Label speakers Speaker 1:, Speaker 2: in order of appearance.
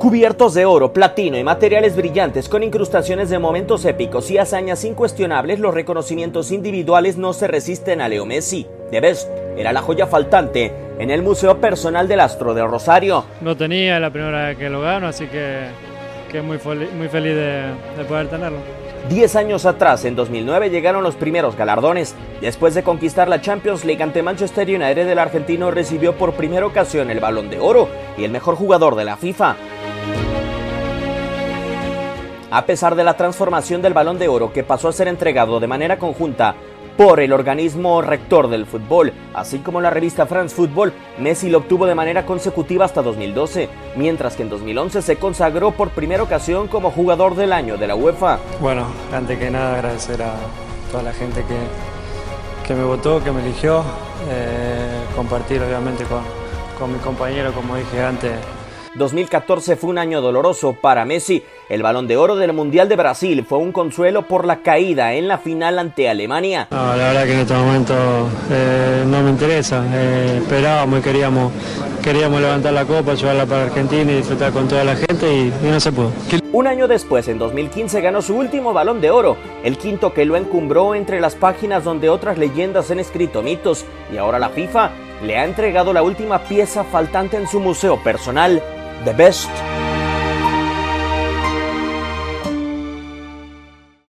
Speaker 1: Cubiertos de oro, platino y materiales brillantes con incrustaciones de momentos épicos y hazañas incuestionables, los reconocimientos individuales no se resisten a Leo Messi. The Best era la joya faltante en el Museo Personal del Astro de Rosario.
Speaker 2: No tenía la primera vez que lo gano, así que, que muy, muy feliz de, de poder tenerlo.
Speaker 1: Diez años atrás, en 2009, llegaron los primeros galardones. Después de conquistar la Champions League ante Manchester United, el argentino recibió por primera ocasión el Balón de Oro y el mejor jugador de la FIFA. A pesar de la transformación del balón de oro que pasó a ser entregado de manera conjunta por el organismo rector del fútbol, así como la revista France Football, Messi lo obtuvo de manera consecutiva hasta 2012, mientras que en 2011 se consagró por primera ocasión como jugador del año de la UEFA.
Speaker 2: Bueno, antes que nada agradecer a toda la gente que, que me votó, que me eligió, eh, compartir obviamente con, con mi compañero, como dije antes,
Speaker 1: 2014 fue un año doloroso para Messi. El balón de oro del Mundial de Brasil fue un consuelo por la caída en la final ante Alemania.
Speaker 2: la verdad que en este momento eh, no me interesa. Eh, esperábamos y queríamos, queríamos levantar la copa, llevarla para Argentina y disfrutar con toda la gente y, y no se pudo.
Speaker 1: Un año después, en 2015, ganó su último balón de oro, el quinto que lo encumbró entre las páginas donde otras leyendas han escrito mitos, y ahora la FIFA le ha entregado la última pieza faltante en su museo personal, the best